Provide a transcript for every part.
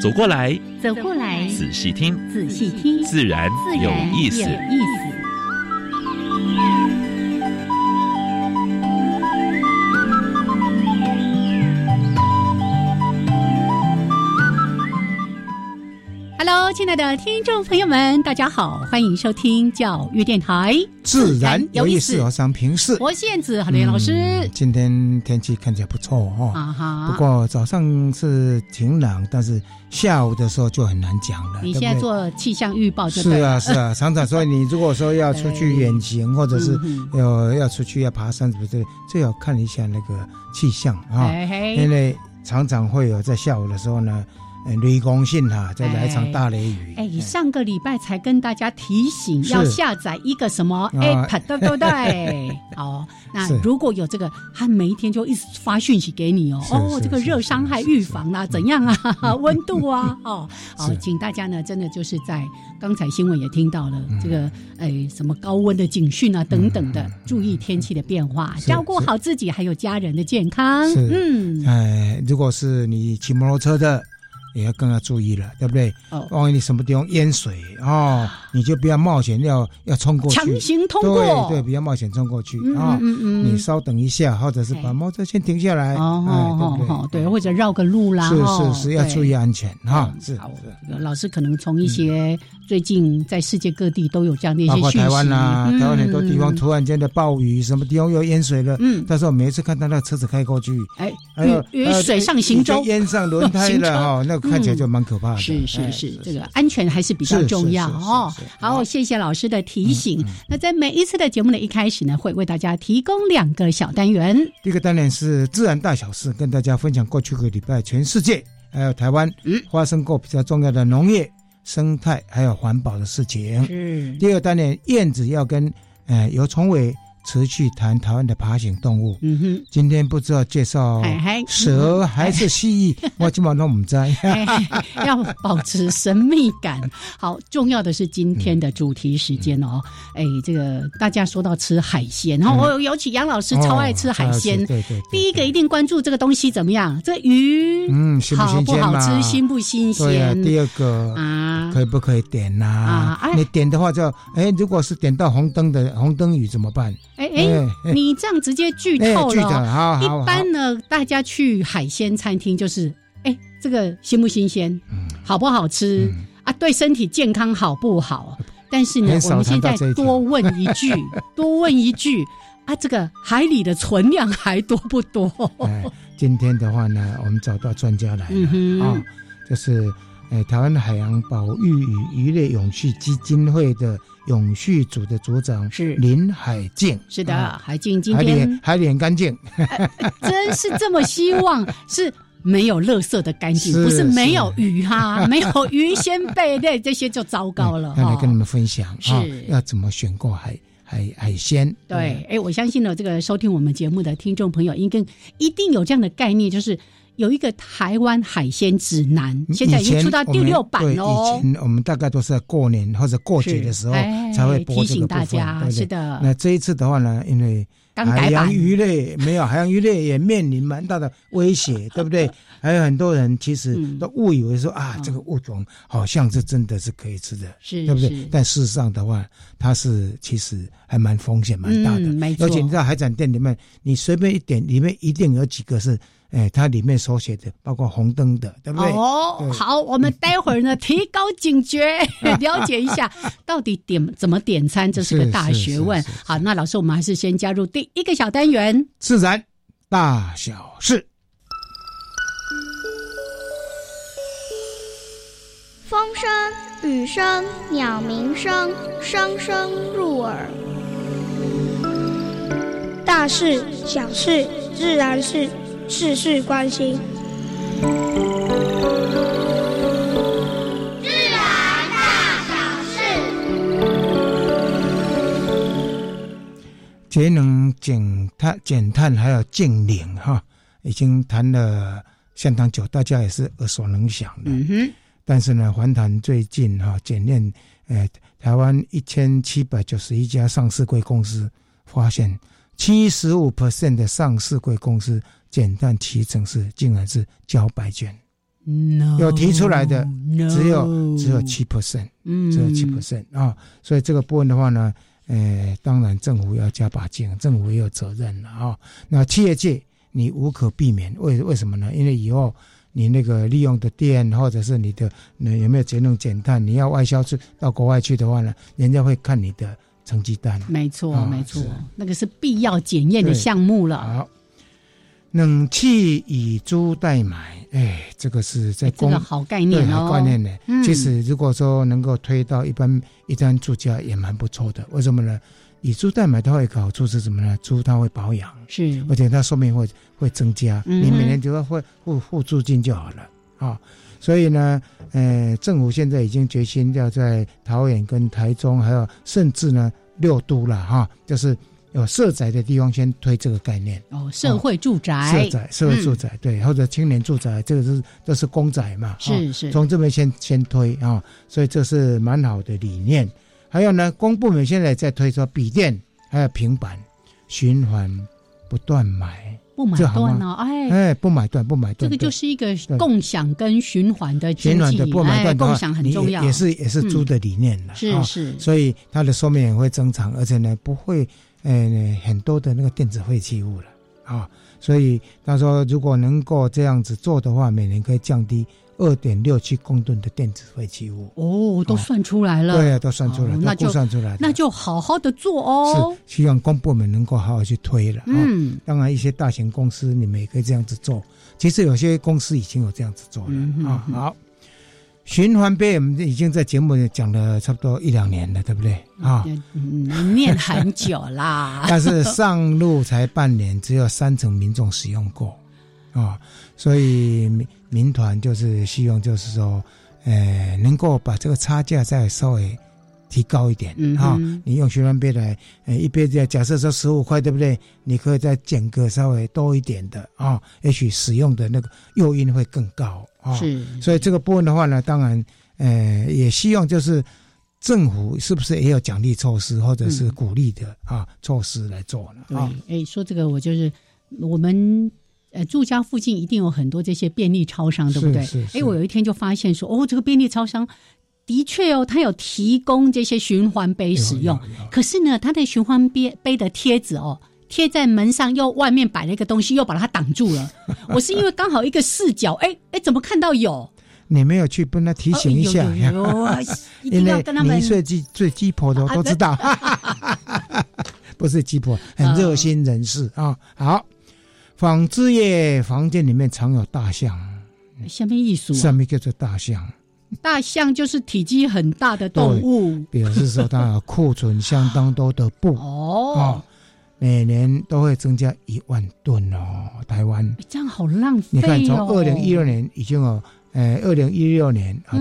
走过来，走过来，仔细听，仔细听，自然有意思。亲爱的听众朋友们，大家好，欢迎收听教育电台，自然有意思。我想平视，我燕子何林老师。今天天气看起来不错哦，啊哈。不过早上是挺冷，但是下午的时候就很难讲了。你现在做气象预报是啊是啊，常常说你如果说要出去 远行，或者是要要出去要爬山什么的，最好看一下那个气象啊，因为常常会有在下午的时候呢。雷公信哈，再来一场大雷雨。哎，上个礼拜才跟大家提醒要下载一个什么 app，对不对？好，那如果有这个，他每一天就一直发讯息给你哦。哦，这个热伤害预防啊，怎样啊？温度啊，哦，好，请大家呢，真的就是在刚才新闻也听到了这个，哎，什么高温的警讯啊，等等的，注意天气的变化，照顾好自己还有家人的健康。嗯，哎，如果是你骑摩托车的。也要更要注意了，对不对？哦，万一你什么地方淹水哦，你就不要冒险要要冲过去，强行通过，对对，不要冒险冲过去啊！嗯嗯你稍等一下，或者是把摩托车先停下来，哦哦对，或者绕个路啦，是是是，要注意安全哈。是是，老师可能从一些最近在世界各地都有这样的一些讯息，台湾啦，台湾很多地方突然间的暴雨，什么地方又淹水了？嗯，但是我每一次看到那车子开过去，哎，还有水上行舟，淹上轮胎了 哈，那。看起来就蛮可怕的，是是是，这个安全还是比较重要哦。好，谢谢老师的提醒。那在每一次的节目的一开始呢，会为大家提供两个小单元。第一个单元是自然大小事，跟大家分享过去个礼拜全世界还有台湾发生过比较重要的农业、生态还有环保的事情。嗯。第二单元燕子要跟呃尤崇伟。持续谈台湾的爬行动物。嗯哼，今天不知道介绍蛇还是蜥蜴，我基本上不知。要保持神秘感。好，重要的是今天的主题时间哦。哎，这个大家说到吃海鲜，然后我尤其杨老师超爱吃海鲜。对对。第一个一定关注这个东西怎么样？这鱼嗯好不好吃，新不新鲜？第二个啊，可以不可以点呐？啊，你点的话就哎，如果是点到红灯的红灯鱼怎么办？哎哎，你这样直接剧透了。一般呢，大家去海鲜餐厅就是，哎，这个新不新鲜，好不好吃啊？对身体健康好不好？但是呢，我们现在多问一句，多问一句啊，这个海里的存量还多不多？今天的话呢，我们找到专家来了啊，就是。哎，台湾海洋保育与渔猎永续基金会的永续组的组长是林海静。是的，海静今天海脸干净，真是这么希望是没有垃圾的干净，不是没有鱼哈，没有鱼鲜贝类这些就糟糕了。来跟你们分享是要怎么选购海海海鲜。对，哎，我相信呢，这个收听我们节目的听众朋友，应该一定有这样的概念，就是。有一个台湾海鲜指南，现在已经出到第六版喽。以前我们大概都是在过年或者过节的时候才会提醒大家，是的。那这一次的话呢，因为海洋鱼类没有海洋鱼类也面临蛮大的威胁，对不对？还有很多人其实都误以为说啊，这个物种好像是真的是可以吃的，是，对不对？但事实上的话，它是其实还蛮风险蛮大的。没错。而且你知道海产店里面，你随便一点，里面一定有几个是。哎，它里面所写的包括红灯的，对不对？哦，好，我们待会儿呢提高警觉，了解一下到底点怎么点餐，这是个大学问。好，那老师，我们还是先加入第一个小单元——自然大小事。风声、雨声、鸟鸣声，声声入耳。大事、小事、自然是。事事关心。自然大小事，节能减碳、减碳还有净零哈，已经谈了相当久，大家也是耳熟能详的。嗯哼。但是呢，环团最近哈检验，呃，台湾一千七百九十一家上市贵公司，发现七十五 percent 的上市贵公司减碳提成是竟然是交白卷，no, 有提出来的只有只有七 percent，只有七 percent 啊，所以这个部分的话呢，呃，当然政府要加把劲，政府也有责任了啊。那企业界你无可避免，为为什么呢？因为以后。你那个利用的电，或者是你的那有没有节能减碳？你要外销去到国外去的话呢，人家会看你的成绩单。没错，没错，那个是必要检验的项目了。好，冷气以租代买，哎，这个是在这个好概念哦，概念呢。其实如果说能够推到一般一般住家也蛮不错的。为什么呢？以租代买，它会一个好处是什么呢？租它会保养，是，而且它寿命会会增加。你每年只要付付付租金就好了啊。所以呢，呃，政府现在已经决心要在桃园跟台中，还有甚至呢六都了哈，就是有社宅的地方先推这个概念。哦，社会住宅，社宅，社会住宅，对，或者青年住宅，这个是这是公宅嘛。是是，从这边先先推啊，所以这是蛮好的理念。还有呢，公部门现在在推说笔电还有平板，循环不断买，不买断呢？哎哎，不买断，不买断，这个就是一个共享跟循环的循环的不买断共享很重要，也是也是租的理念了。是是，所以它的寿命也会增长，而且呢不会呃很多的那个电子废弃物了啊。所以他说，如果能够这样子做的话，每年可以降低。二点六七公吨的电子废弃物哦，都算出来了。对啊，都算出来，那就算出来，那就好好的做哦。是，希望公部门能够好好去推了。嗯，当然一些大型公司你们也可以这样子做。其实有些公司已经有这样子做了啊。好，循环杯我们已经在节目里讲了差不多一两年了，对不对啊？念很久啦。但是上路才半年，只有三成民众使用过啊，所以。民民团就是希望，就是说，呃，能够把这个差价再稍微提高一点啊。你用循环杯来，呃，一杯要假设说十五块，对不对？你可以再减个稍微多一点的啊，也许使用的那个诱因会更高啊。是，所以这个部分的话呢，当然，呃，也希望就是政府是不是也有奖励措施或者是鼓励的啊措施来做呢？啊，哎，说这个我就是我们。呃，住家附近一定有很多这些便利超商，对不对？哎，我有一天就发现说，哦，这个便利超商的确哦，它有提供这些循环杯使用。可是呢，它的循环杯杯的贴纸哦，贴在门上，又外面摆了一个东西，又把它挡住了。我是因为刚好一个视角，哎哎，怎么看到有？你没有去跟他提醒一下？因为你最鸡最鸡婆的都知道，不是鸡婆，很热心人士啊。好。纺织业房间里面藏有大象，下面艺术，上面叫做大象。大象就是体积很大的动物，表示说它库存相当多的布哦，每年都会增加一万吨哦。台湾这样好浪费哦。你看，从二零一六年已经有，呃，二零一六年啊，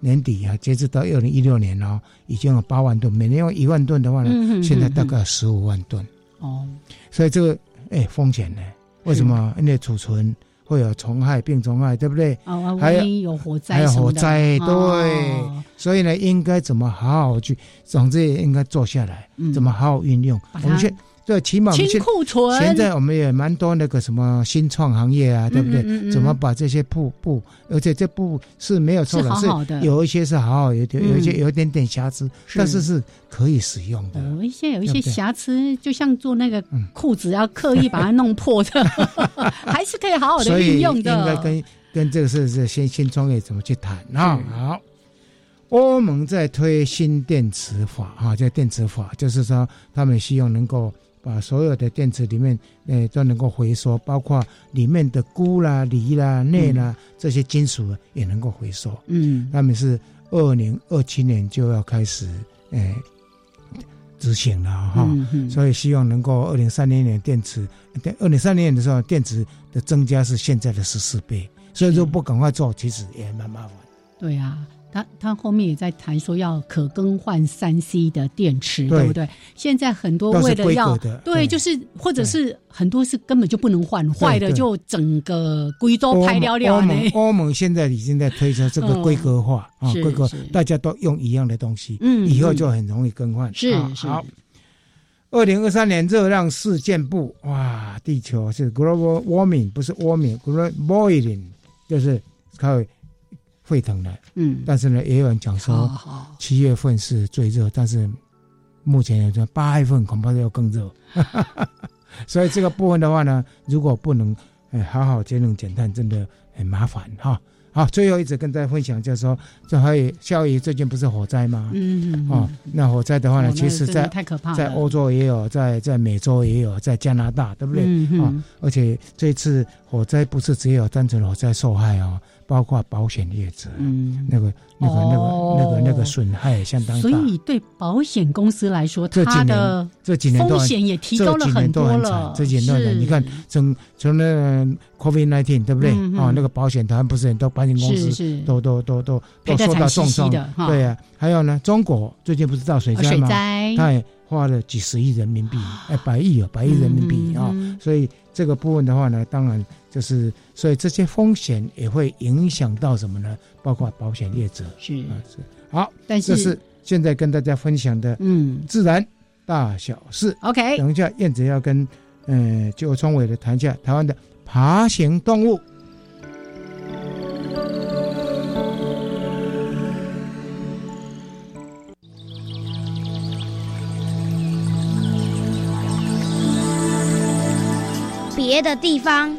年底啊，截止到二零一六年哦，已经有八万吨，每年用一万吨的话呢，现在大概十五万吨哦，所以这个。哎，风险呢？为什么？因为储存会有虫害、病虫害，对不对？哦，还有火灾，还有火灾，对。所以呢，应该怎么好好去？总之也，应该做下来，怎么好好运用？我们去。对，起码清库存。现在我们也蛮多那个什么新创行业啊，对不对？怎么把这些布布，而且这布是没有错的，是有一些是好好，有点有一些有一点点瑕疵，但是是可以使用的。有一些有一些瑕疵，就像做那个裤子要刻意把它弄破的，还是可以好好的运用的。应该跟跟这个是是新新创业怎么去谈啊？好，欧盟在推新电池法啊，这电池法，就是说他们希望能够。把所有的电池里面，诶，都能够回收，包括里面的钴啦、锂啦、镍啦这些金属也能够回收。嗯，他们是二零二七年就要开始，诶，执行了哈，所以希望能够二零三零年电池，二零三零年的时候电池的增加是现在的十四倍，所以说不赶快做，其实也蛮麻烦。对呀。他他后面也在谈说要可更换三 C 的电池，对不对？现在很多为了要对，就是或者是很多是根本就不能换，坏了就整个贵州拍了了。欧盟欧盟现在已经在推出这个规格化啊，规格大家都用一样的东西，嗯，以后就很容易更换。是好。二零二三年热浪事件部，哇，地球是 global warming，不是 warming，global boiling，就是靠。沸腾的，嗯，但是呢，也有人讲说，七月份是最热，但是目前有说八月份恐怕要更热，所以这个部分的话呢，如果不能好好节能减碳，真的很麻烦哈。好，最后一直跟大家分享，就是说，这还有夏雨最近不是火灾吗？嗯，哦，那火灾的话呢，其实在在欧洲也有，在在美洲也有，在加拿大，对不对？啊，而且这次火灾不是只有单纯火灾受害哦。包括保险业者，嗯，那个、那个、那个、那个、那个损害相当大。所以对保险公司来说，这几年这几年风险也提高了很多了。这几年都很你看，从从那 COVID nineteen 对不对？啊，那个保险台湾不是很多保险公司都都都都都受到重伤的。对啊，还有呢，中国最近不是造水灾吗？水灾，它也花了几十亿人民币，哎，百亿啊，百亿人民币啊。所以这个部分的话呢，当然。就是，所以这些风险也会影响到什么呢？包括保险业者是啊是好，但是这是现在跟大家分享的嗯自然大小事。OK，等一下燕子要跟嗯就聪伟的谈一下台湾的爬行动物。别的地方。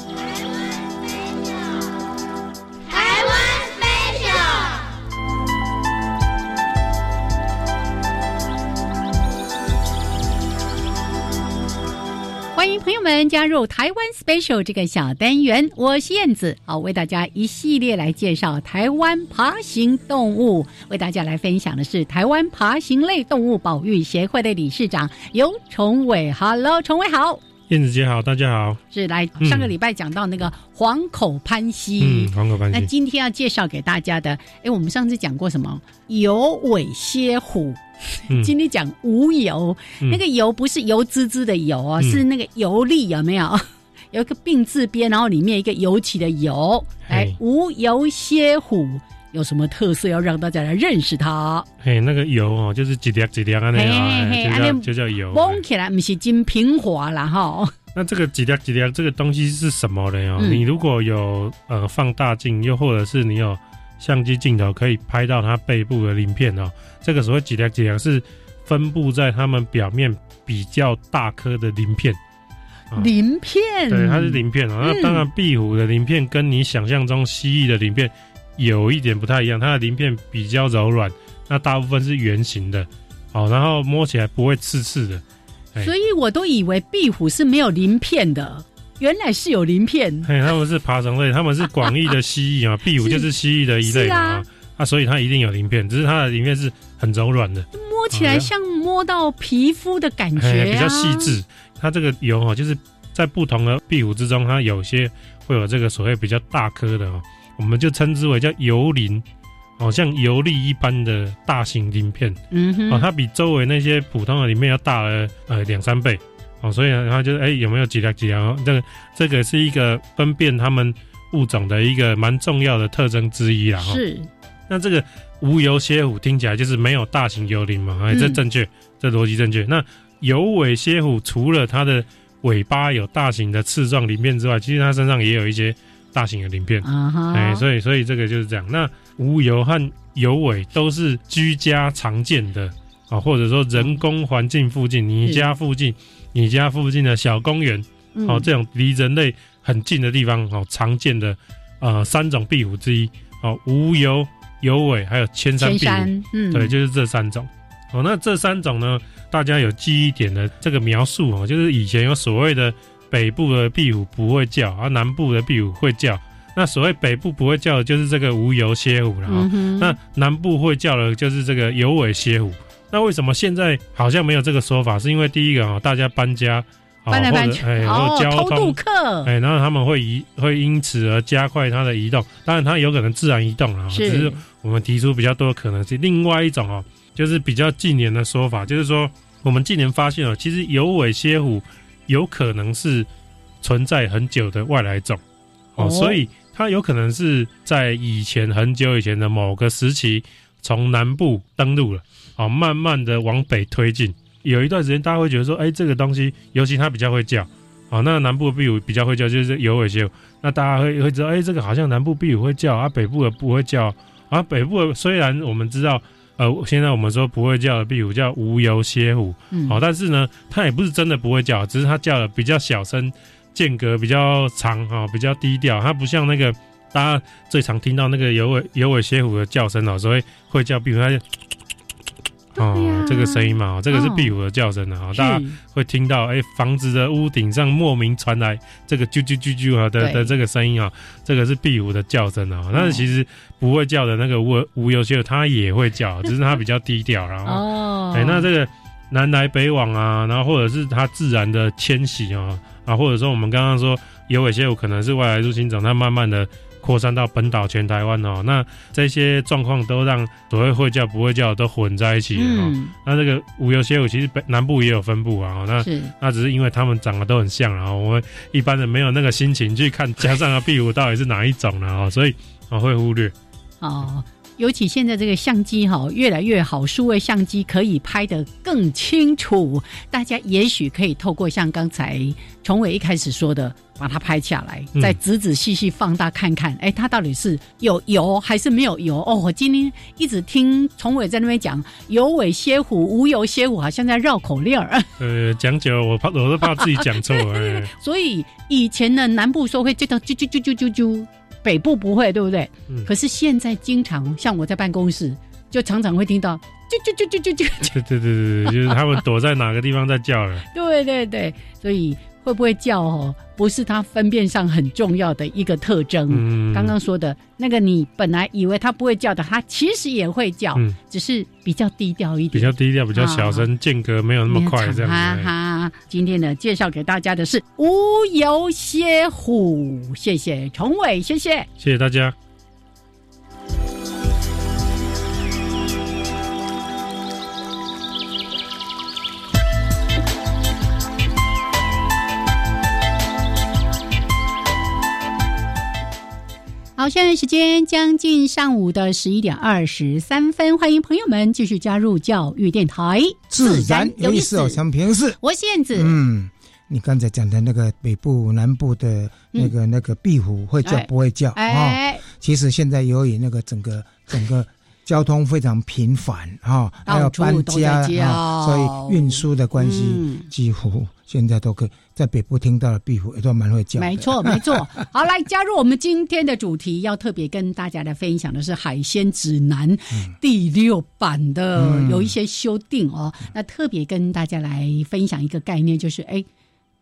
欢迎朋友们加入台湾 special 这个小单元，我是燕子，好为大家一系列来介绍台湾爬行动物。为大家来分享的是台湾爬行类动物保育协会的理事长尤崇伟。Hello，崇伟好，燕子姐好，大家好。是来上个礼拜讲到那个黄口潘溪，嗯，黄口潘溪。那今天要介绍给大家的，哎，我们上次讲过什么？有尾蝎虎。今天讲无油，那个油不是油滋滋的油啊，是那个油粒有没有？有一个病字边，然后里面一个油起的油。哎，无油蝎虎有什么特色？要让大家来认识它。嘿，那个油哦，就是几粒几粒啊，那个就叫就叫油。摸起来不是金平滑了哈。那这个几粒几粒这个东西是什么呢？哦，你如果有呃放大镜，又或者是你有。相机镜头可以拍到它背部的鳞片哦，这个所谓几条几条是分布在它们表面比较大颗的鳞片。鳞片，对，它是鳞片哦。那当然，壁虎的鳞片跟你想象中蜥蜴的鳞片有一点不太一样，它的鳞片比较柔软，那大部分是圆形的，好，然后摸起来不会刺刺的。所以我都以为壁虎是没有鳞片的。原来是有鳞片，嘿，他们是爬虫类，他们是广义的蜥蜴啊，壁虎就是蜥蜴的一类啊，啊，所以它一定有鳞片，只是它的鳞片是很柔软的，摸起来像摸到皮肤的感觉，比较细致。它这个油哦，就是在不同的壁虎之中，它有些会有这个所谓比较大颗的哦，我们就称之为叫油鳞，哦，像油粒一般的大型鳞片，嗯哼，哦，它比周围那些普通的鳞片要大了呃两三倍。哦，所以然后就是哎，有没有几条几条？这个这个是一个分辨它们物种的一个蛮重要的特征之一啦。是。那这个无油蝎虎听起来就是没有大型油鳞嘛？哎，这正确，这逻辑正确。那有尾蝎虎除了它的尾巴有大型的刺状鳞片之外，其实它身上也有一些大型的鳞片。啊哎，所以所以这个就是这样。那无油和油尾都是居家常见的啊，或者说人工环境附近，你家附近。你家附近的小公园，哦，这种离人类很近的地方，哦，常见的呃三种壁虎之一，哦，无油、有尾，还有千山壁虎，嗯，对，就是这三种。哦，那这三种呢，大家有记忆点的这个描述哦，就是以前有所谓的北部的壁虎不会叫，而南部的壁虎会叫，那所谓北部不会叫的就是这个无油蝎虎了哈。那南部会叫的就是这个有尾蝎虎。那为什么现在好像没有这个说法？是因为第一个啊，大家搬家，搬来搬去，哎，哦，交通客，哎，然后他们会移，会因此而加快它的移动。当然，它有可能自然移动啊，只是我们提出比较多的可能性。另外一种哦，就是比较近年的说法，就是说我们近年发现哦，其实有尾蝎虎有可能是存在很久的外来种哦，所以它有可能是在以前很久以前的某个时期从南部登陆了。哦，慢慢的往北推进。有一段时间，大家会觉得说，哎，这个东西，尤其它比较会叫。哦，那南部的壁虎比较会叫，就是有尾蝎。那大家会会知道，哎，这个好像南部壁虎会叫，啊，北部的不会叫。啊，北部的虽然我们知道，呃，现在我们说不会叫的壁虎叫无油蝎虎。嗯。好，但是呢，它也不是真的不会叫，只是它叫的比较小声，间隔比较长，哈，比较低调。它不像那个大家最常听到那个有尾有尾蝎虎的叫声哦，所以会叫壁虎，它就。哦，这个声音嘛，这个是壁虎的叫声的哈，大家会听到，哎，房子的屋顶上莫名传来这个啾啾啾啾啊的的这个声音啊，这个是壁虎的叫声啊。但是其实不会叫的那个无无忧蝎，它也会叫，只是它比较低调，然后，哎，那这个南来北往啊，然后或者是它自然的迁徙啊，啊，或者说我们刚刚说有尾蝎有可能是外来入侵者，它慢慢的。扩散到本岛全台湾哦，那这些状况都让所谓会叫不会叫都混在一起了哦。那这个无油蝎虎其实北南部也有分布啊，那那只是因为它们长得都很像，然后我们一般人没有那个心情去看加上的壁虎到底是哪一种了哦，所以啊会忽略哦。尤其现在这个相机哈越来越好，数位相机可以拍得更清楚。大家也许可以透过像刚才崇伟一开始说的，把它拍下来，再仔仔细细放大看看，哎，它到底是有油还是没有油？哦，我今天一直听崇伟在那边讲有尾蝎虎、无油蝎虎，好像在绕口令儿。呃，讲久我怕我都怕自己讲错。所以以前的南部说会叫到啾啾啾啾啾啾。北部不会，对不对？嗯。可是现在经常像我在办公室，就常常会听到啾啾啾啾啾啾。对对对对对，就是他们躲在哪个地方在叫了。对对对，所以会不会叫哦？不是它分辨上很重要的一个特征。嗯。刚刚说的那个，你本来以为它不会叫的，它其实也会叫，只是比较低调一点。比较低调，比较小声，间隔没有那么快，这样。哈哈，今天呢，介绍给大家的是无油蝎虎，谢谢崇伟，谢谢，谢谢大家。好，现在时间将近上午的十一点二十三分，欢迎朋友们继续加入教育电台，自然有意思哦，想平时我燕子，嗯，你刚才讲的那个北部、南部的那个那个壁虎会叫不会叫啊？其实现在由于那个整个整个交通非常频繁哈，还有搬家啊，所以运输的关系几乎。现在都可以在北部听到的壁虎也都蛮会叫。没错，没错。好，来加入我们今天的主题，要特别跟大家来分享的是《海鲜指南》第六版的有一些修订哦。那特别跟大家来分享一个概念，就是哎，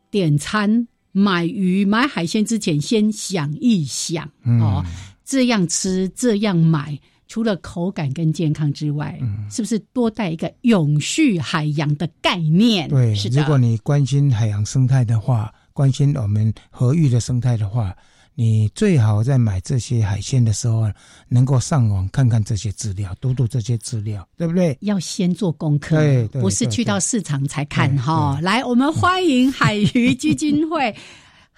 点餐买鱼买海鲜之前，先想一想哦，这样吃这样买。除了口感跟健康之外，是不是多带一个永续海洋的概念？对，如果你关心海洋生态的话，关心我们河域的生态的话，你最好在买这些海鲜的时候，能够上网看看这些资料，读读这些资料，对不对？要先做功课，对，不是去到市场才看哈。来，我们欢迎海鱼基金会。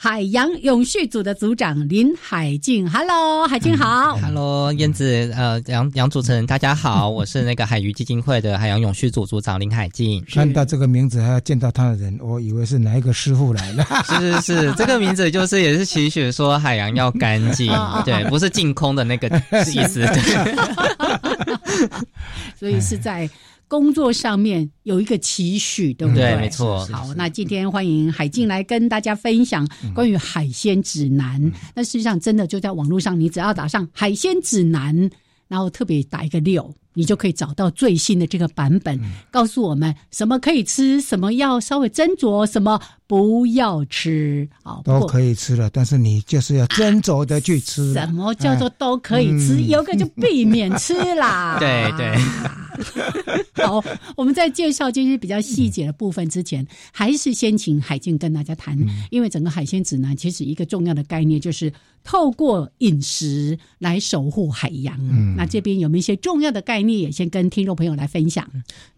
海洋永续组的组长林海静，Hello，海静好，Hello，燕子，呃，杨杨主持人，大家好，我是那个海鱼基金会的海洋永续组组长林海静。看到这个名字还要见到他的人，我以为是哪一个师傅来了。是是是，这个名字就是也是期许说海洋要干净，对，不是净空的那个意思。所以是在。工作上面有一个期许，对不对？没错。好，那今天欢迎海静来跟大家分享关于海鲜指南。那实际上真的就在网络上，你只要打上海鲜指南，然后特别打一个六，你就可以找到最新的这个版本，告诉我们什么可以吃，什么要稍微斟酌，什么不要吃，啊，都可以吃了，但是你就是要斟酌的去吃。什么叫做都可以吃？有个就避免吃啦。对 对。好，我们在介绍这些比较细节的部分之前，还是先请海静跟大家谈，因为整个海鲜指南其实一个重要的概念就是透过饮食来守护海洋。那这边有没有一些重要的概念，也先跟听众朋友来分享？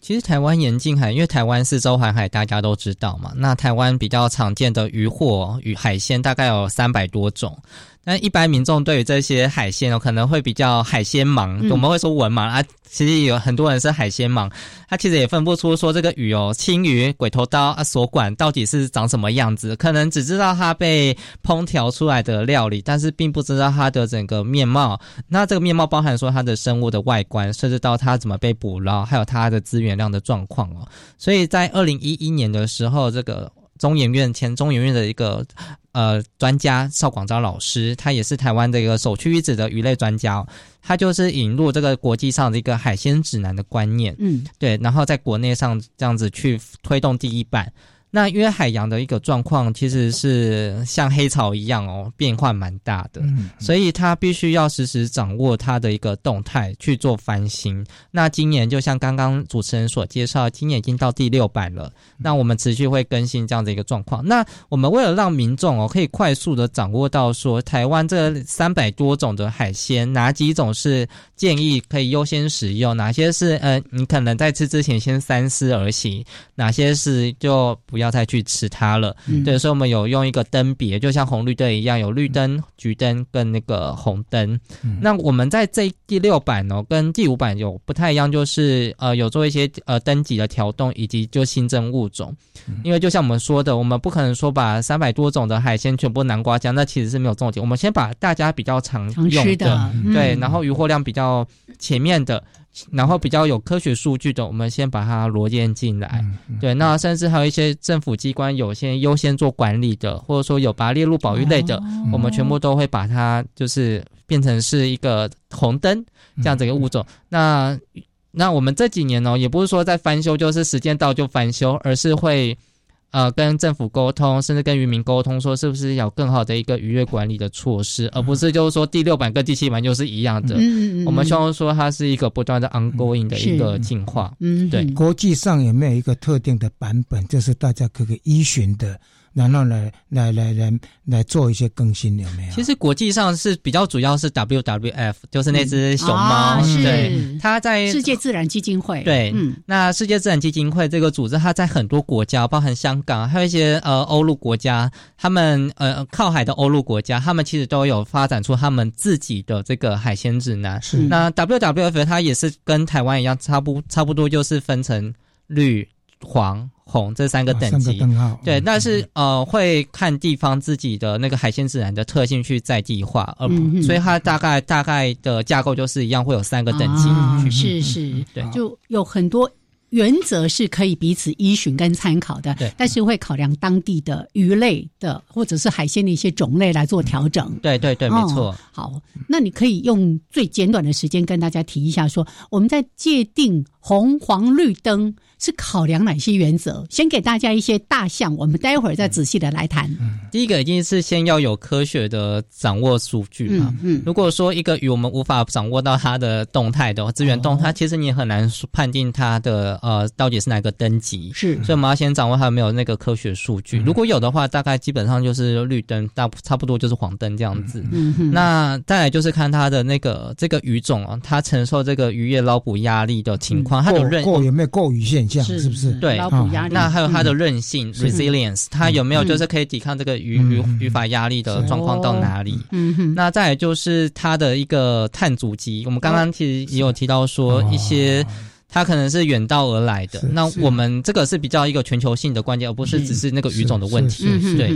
其实台湾严禁海，因为台湾四周环海，大家都知道嘛。那台湾比较常见的渔获与海鲜大概有三百多种。那一般民众对于这些海鲜哦，可能会比较海鲜盲，我们会说文盲啊。其实有很多人是海鲜盲，他其实也分不出说这个鱼哦，青鱼、鬼头刀啊、锁管到底是长什么样子，可能只知道它被烹调出来的料理，但是并不知道它的整个面貌。那这个面貌包含说它的生物的外观，甚至到它怎么被捕捞，还有它的资源量的状况哦。所以在二零一一年的时候，这个。中研院前中研院的一个呃专家邵广昭老师，他也是台湾的一个首屈一指的鱼类专家，他就是引入这个国际上的一个海鲜指南的观念，嗯，对，然后在国内上这样子去推动第一版。那因为海洋的一个状况其实是像黑潮一样哦，变化蛮大的，所以它必须要实时掌握它的一个动态去做翻新。那今年就像刚刚主持人所介绍，今年已经到第六版了。那我们持续会更新这样的一个状况。那我们为了让民众哦可以快速的掌握到说台湾这三百多种的海鲜，哪几种是建议可以优先使用，哪些是呃你可能在吃之前先三思而行，哪些是就不要。要再去吃它了，对，所以我们有用一个灯别，就像红绿灯一样，有绿灯、橘灯跟那个红灯。那我们在这第六版哦，跟第五版有不太一样，就是呃有做一些呃灯级的调动，以及就新增物种。因为就像我们说的，我们不可能说把三百多种的海鲜全部南瓜酱，那其实是没有重点。我们先把大家比较常用的，对，然后渔获量比较前面的。然后比较有科学数据的，我们先把它罗列进来。对，那甚至还有一些政府机关有些优先做管理的，或者说有把它列入保育类的，我们全部都会把它就是变成是一个红灯这样子一个物种。那那我们这几年呢，也不是说在翻修，就是时间到就翻修，而是会。呃，跟政府沟通，甚至跟渔民沟通，说是不是有更好的一个渔业管理的措施，而不是就是说第六版跟第七版就是一样的。嗯嗯我们希望说它是一个不断的 ongoing 的一个进化。嗯，对。国际上有没有一个特定的版本，就是大家可以依循的？然后来来来来来做一些更新有没有？其实国际上是比较主要是 WWF，就是那只熊猫，对，它在世界自然基金会。对，嗯，那世界自然基金会这个组织，它在很多国家，包含香港，还有一些呃欧陆国家，他们呃靠海的欧陆国家，他们其实都有发展出他们自己的这个海鲜指南。是，那 WWF 它也是跟台湾一样，差不差不多就是分成绿。黄红这三个等级，对，但是呃，会看地方自己的那个海鲜自然的特性去在地化，呃，所以它大概大概的架构就是一样，会有三个等级，是是，对，就有很多。原则是可以彼此依循跟参考的，对，但是会考量当地的鱼类的或者是海鲜的一些种类来做调整。对对对，没错。好，那你可以用最简短的时间跟大家提一下，说我们在界定红黄绿灯是考量哪些原则？先给大家一些大项，我们待会儿再仔细的来谈。第一个一定是先要有科学的掌握数据嘛。嗯，如果说一个鱼我们无法掌握到它的动态的资源动态，其实你也很难判定它的。呃，到底是哪个等级？是，所以我们要先掌握它有没有那个科学数据。如果有的话，大概基本上就是绿灯，大差不多就是黄灯这样子。嗯哼。那再来就是看它的那个这个鱼种啊，它承受这个渔业捞捕压力的情况，它的韧过有没有过鱼现象？是不是？对。那还有它的韧性 （resilience），它有没有就是可以抵抗这个语语语法压力的状况到哪里？嗯哼。那再来就是它的一个碳足迹，我们刚刚其实也有提到说一些。它可能是远道而来的，那我们这个是比较一个全球性的关键，而不是只是那个语种的问题。对，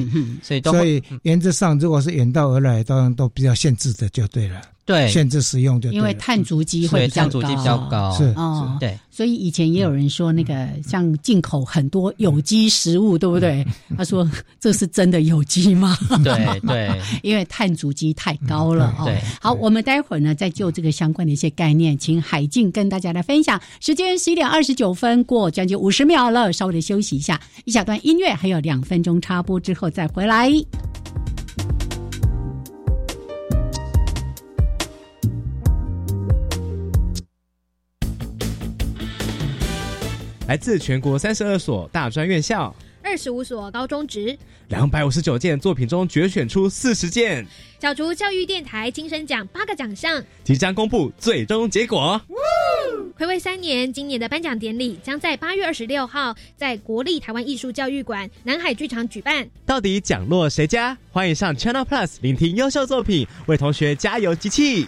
所以所以原则上，如果是远道而来，当然都比较限制的，就对了。对。限制使用，就因为碳足迹会比较高，碳足迹比较高，是。哦，对。所以以前也有人说，那个像进口很多有机食物，对不对？他说这是真的有机吗？对对，因为碳足迹太高了哦。好，我们待会儿呢再就这个相关的一些概念，请海静跟大家来分享。时间十一点二十九分过将近五十秒了，稍微的休息一下，一小段音乐，还有两分钟插播之后再回来。来自全国三十二所大专院校，二十五所高中职，两百五十九件作品中决选出四十件，角逐教育电台金声奖八个奖项，即将公布最终结果。暌违三年，今年的颁奖典礼将在八月二十六号在国立台湾艺术教育馆南海剧场举办。到底奖落谁家？欢迎上 Channel Plus 聆听优秀作品，为同学加油集气。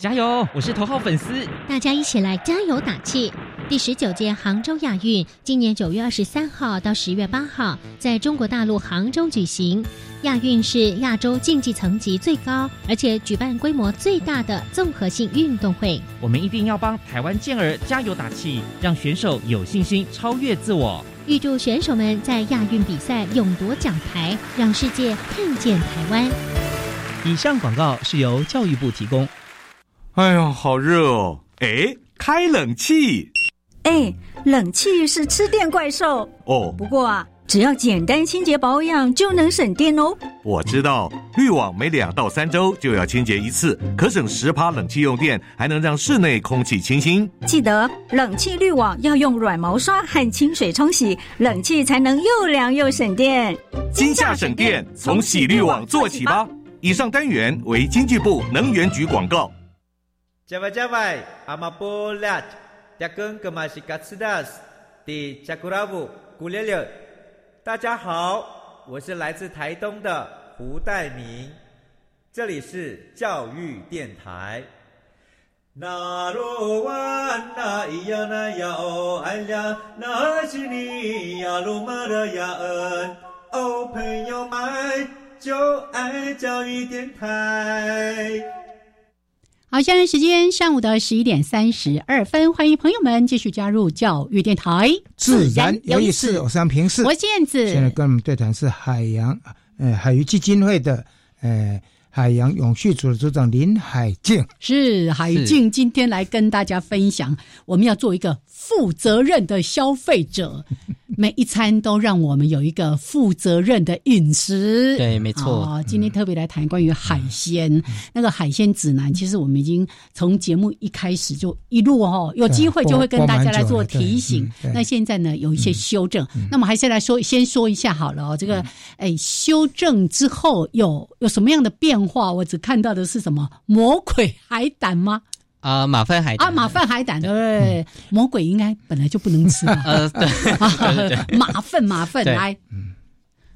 加油！我是头号粉丝，大家一起来加油打气。第十九届杭州亚运今年九月二十三号到十月八号在中国大陆杭州举行。亚运是亚洲竞技层级最高，而且举办规模最大的综合性运动会。我们一定要帮台湾健儿加油打气，让选手有信心超越自我。预祝选手们在亚运比赛勇夺奖牌，让世界看见台湾。以上广告是由教育部提供。哎呦，好热哦！哎，开冷气。哎，冷气是吃电怪兽哦。不过啊，只要简单清洁保养就能省电哦。我知道，滤网每两到三周就要清洁一次，可省十趴冷气用电，还能让室内空气清新。记得冷气滤网要用软毛刷和清水冲洗，冷气才能又凉又省电。今夏省电，从洗滤网做起吧。以上单元为经济部能源局广告。加外加外，阿玛波拉，扎根格玛西卡斯达斯，的加古拉布古列列。大家好，我是来自台东的胡代明，这里是教育电台。那罗哇那咿呀那呀哦哎呀，那是你呀鲁玛的呀恩哦，朋友们就爱教育电台。好，现在时间上午的十一点三十二分，欢迎朋友们继续加入教育电台，自然有意思。我是平视，我燕子。现在跟我们对谈是海洋呃海鱼基金会的呃海洋永续组的组长林海静。是海静，今天来跟大家分享，我们要做一个负责任的消费者。每一餐都让我们有一个负责任的饮食。对，没错。今天特别来谈关于海鲜，那个海鲜指南，其实我们已经从节目一开始就一路哦，有机会就会跟大家来做提醒。那现在呢，有一些修正。那么还是来说，先说一下好了哦。这个哎，修正之后有有什么样的变化？我只看到的是什么魔鬼海胆吗？啊，马粪海胆啊，马粪海胆对，魔鬼应该本来就不能吃嘛。呃，对，马粪马粪来。嗯，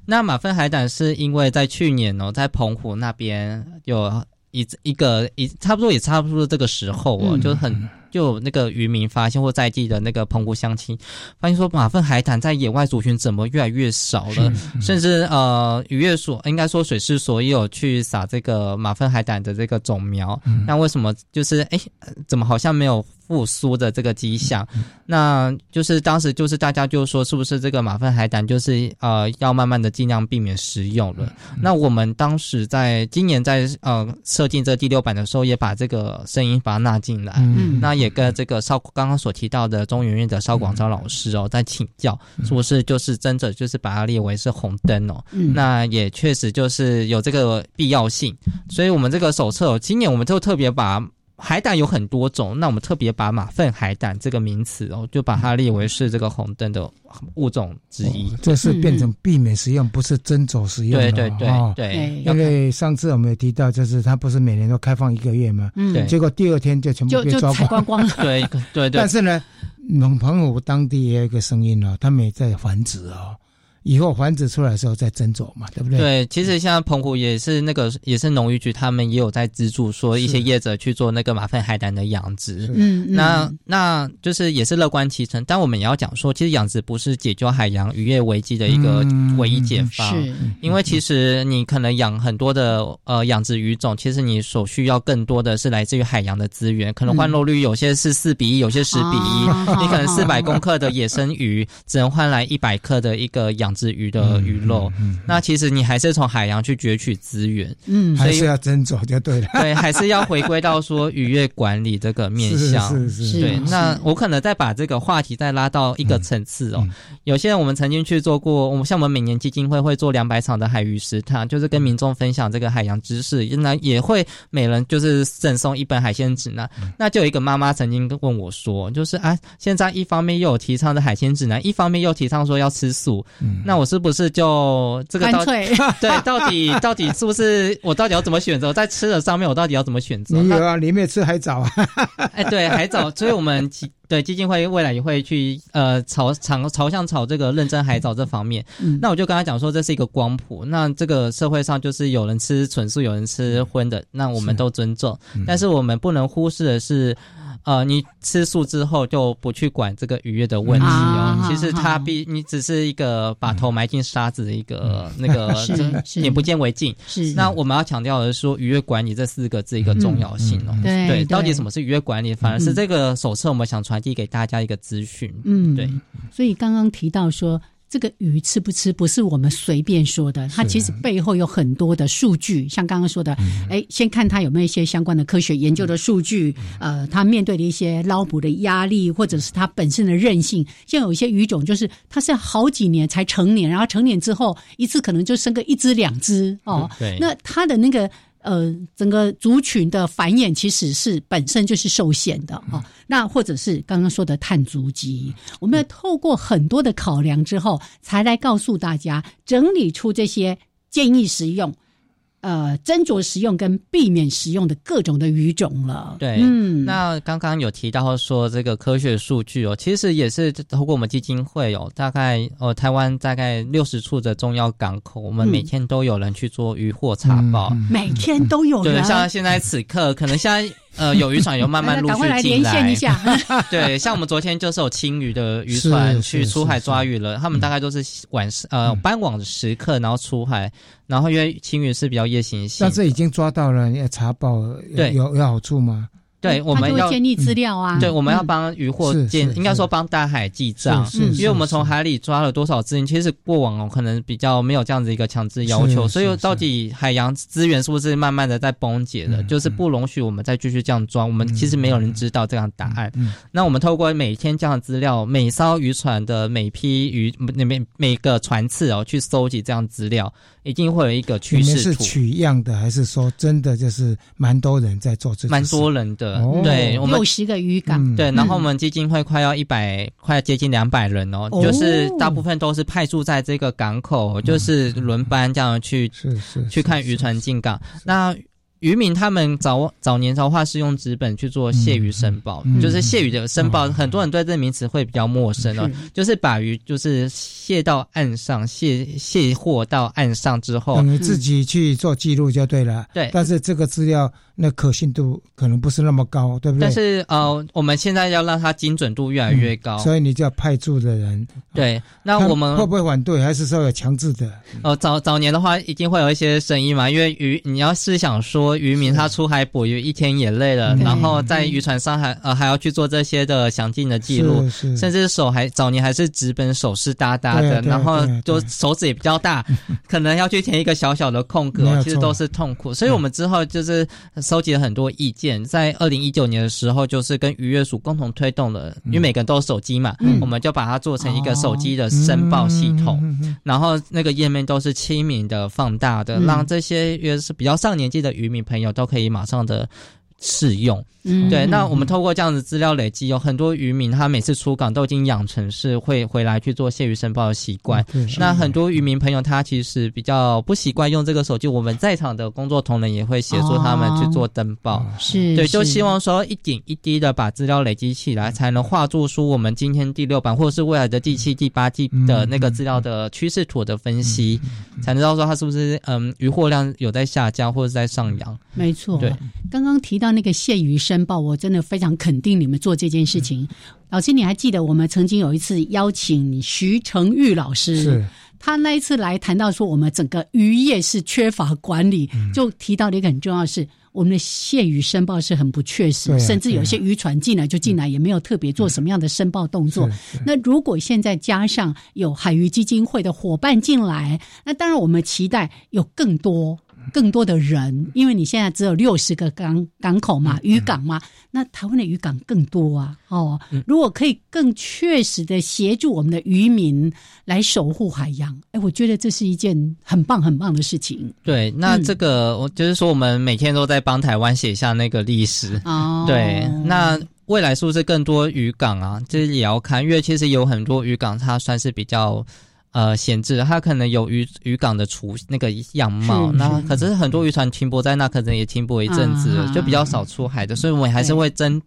那马粪海胆是因为在去年哦，在澎湖那边有一一个一差不多也差不多这个时候哦，就很。就那个渔民发现或在地的那个澎湖乡亲发现说，马粪海胆在野外族群怎么越来越少了？甚至呃，渔业所应该说水师所也有去撒这个马粪海胆的这个种苗。那为什么就是哎，怎么好像没有复苏的这个迹象？那就是当时就是大家就说，是不是这个马粪海胆就是呃要慢慢的尽量避免食用了？那我们当时在今年在呃设定这第六版的时候，也把这个声音把它纳进来。那也。跟这个邵刚刚所提到的中原院的邵广昭老师哦，在请教，是不是就是真的就是把它列为是红灯哦？那也确实就是有这个必要性，所以我们这个手册今年我们就特别把。海胆有很多种，那我们特别把马粪海胆这个名词哦，就把它列为是这个红灯的物种之一。这是变成避免食用，不是真走食用对对对对，因为上次我们有提到，就是它不是每年都开放一个月嘛？嗯，结果第二天就全部被抓光光了。对对对。但是呢，农朋友当地也有一个声音哦，他们也在繁殖哦。以后繁殖出来的时候再斟酌嘛，对不对？对，其实像澎湖也是那个，也是农渔局他们也有在资助，说一些业者去做那个马粪海胆的养殖。嗯，那那就是也是乐观其成。但我们也要讲说，其实养殖不是解决海洋渔业危机的一个唯一解方。是，因为其实你可能养很多的呃养殖鱼种，其实你所需要更多的是来自于海洋的资源。可能换肉率有些是四比一，有些十比一。你可能四百公克的野生鱼 只能换来一百克的一个养殖鱼的鱼肉。那其实你还是从海洋去攫取资源，嗯，还是要斟酌就对了。对，还是要回归到说渔业管理这个 面向。是是是。对，那我可能再把这个话题再拉到一个层次哦。有些人我们曾经去做过，我们像我们每年基金会会做两百场的海鱼食堂，就是跟民众分享这个海洋知识，原来也会每人就是赠送一本海鲜指南。那就有一个妈妈曾经问我说，就是啊，现在一方面又有提倡的海鲜指南，一方面又提倡说要吃素，那我是不是就这个到 对到底到底是不是我到底要怎么选择？在吃的上面我到底要怎么选择？你有啊，里面吃海藻啊？哎，对，海藻，所以我们对基金会未来也会去呃朝朝朝向朝这个认真海藻这方面。那我就跟他讲说，这是一个光谱。那这个社会上就是有人吃纯素，有人吃荤的，那我们都尊重。但是我们不能忽视的是。呃，你吃素之后就不去管这个愉悦的问题哦。其实它必你只是一个把头埋进沙子的一个那个 眼不见为净。是。那我们要强调的是说愉悦管理这四个字一个重要性哦。对。到底什么是愉悦管理？反而是这个手册我们想传递给大家一个资讯。嗯，对。所以刚刚提到说。这个鱼吃不吃不是我们随便说的，它其实背后有很多的数据。像刚刚说的，哎，先看它有没有一些相关的科学研究的数据，呃，它面对的一些捞捕的压力，或者是它本身的韧性。像有一些鱼种，就是它是好几年才成年，然后成年之后一次可能就生个一只两只哦。对，那它的那个。呃，整个族群的繁衍其实是本身就是受限的啊。那或者是刚刚说的碳足迹，我们要透过很多的考量之后，才来告诉大家，整理出这些建议实用。呃，斟酌食用跟避免食用的各种的鱼种了。对，嗯，那刚刚有提到说这个科学数据哦，其实也是透过我们基金会有大概呃台湾大概六十处的重要港口，我们每天都有人去做渔获查报，每天都有。对，像现在此刻，可能现在。呃，有渔船有慢慢 陆续进来。对，像我们昨天就是有青鱼的渔船去出海抓鱼了，他们大概都是晚呃傍晚的时刻，然后出海，然后因为青鱼是比较夜行性。但是已经抓到了，也查报，对，有有好处吗？对，我们要建立资料啊。对，我们要帮渔获建，应该说帮大海记账，因为我们从海里抓了多少资源，其实过往哦可能比较没有这样子一个强制要求，所以到底海洋资源是不是慢慢的在崩解的，就是不容许我们再继续这样抓，我们其实没有人知道这样答案。那我们透过每天这样的资料，每艘渔船的每批渔那每每个船次哦去搜集这样资料。一定会有一个趋势是取样的，还是说真的就是蛮多人在做这？蛮多人的，对，我们六十个渔港，对，然后我们基金会快要一百，快要接近两百人哦，就是大部分都是派驻在这个港口，就是轮班这样去，是是去看渔船进港。那渔民他们早早年的话是用纸本去做蟹鱼申报，就是蟹鱼的申报，很多人对这个名词会比较陌生哦，就是把鱼就是卸到岸上，卸卸货到岸上之后，你自己去做记录就对了。对，但是这个资料。那可信度可能不是那么高，对不对？但是呃，我们现在要让它精准度越来越高，所以你就要派驻的人。对，那我们会不会反对，还是说有强制的？呃，早早年的话，一定会有一些声音嘛，因为渔你要是想说渔民他出海捕鱼一天也累了，然后在渔船上还呃还要去做这些的详尽的记录，甚至手还早年还是直本手势哒哒的，然后就手指也比较大，可能要去填一个小小的空格，其实都是痛苦。所以我们之后就是。收集了很多意见，在二零一九年的时候，就是跟渔业署共同推动了，因为每个人都有手机嘛，我们就把它做成一个手机的申报系统，然后那个页面都是亲民的、放大的，让这些约是比较上年纪的渔民朋友都可以马上的。适用。嗯，对。那我们透过这样子资料累积，有很多渔民他每次出港都已经养成是会回来去做蟹鱼申报的习惯。那很多渔民朋友他其实比较不习惯用这个手机，我们在场的工作同仁也会协助他们去做登报。是，对，就希望说一点一滴的把资料累积起来，才能画出出我们今天第六版或者是未来的第七、第八季的那个资料的趋势图的分析，才能知道说它是不是嗯渔获量有在下降或者在上扬。没错，对。刚刚提到那个蟹鱼申报，我真的非常肯定你们做这件事情。老师，你还记得我们曾经有一次邀请徐成玉老师，是他那一次来谈到说我们整个渔业是缺乏管理，就提到了一个很重要的是。我们的蟹鱼申报是很不确实，甚至有些渔船进来就进来，也没有特别做什么样的申报动作。那如果现在加上有海鱼基金会的伙伴进来，那当然我们期待有更多。更多的人，因为你现在只有六十个港港口嘛，渔港嘛，那台湾的渔港更多啊。哦，如果可以更确实的协助我们的渔民来守护海洋，哎，我觉得这是一件很棒很棒的事情。对，那这个我就是说，我们每天都在帮台湾写下那个历史。哦，对，那未来是不是更多渔港啊？这也要看，因为其实有很多渔港，它算是比较。呃，闲置，它可能有渔渔港的雏那个样貌，那可是很多渔船停泊在那，可能也停泊一阵子，就比较少出海的，所以我们还是会针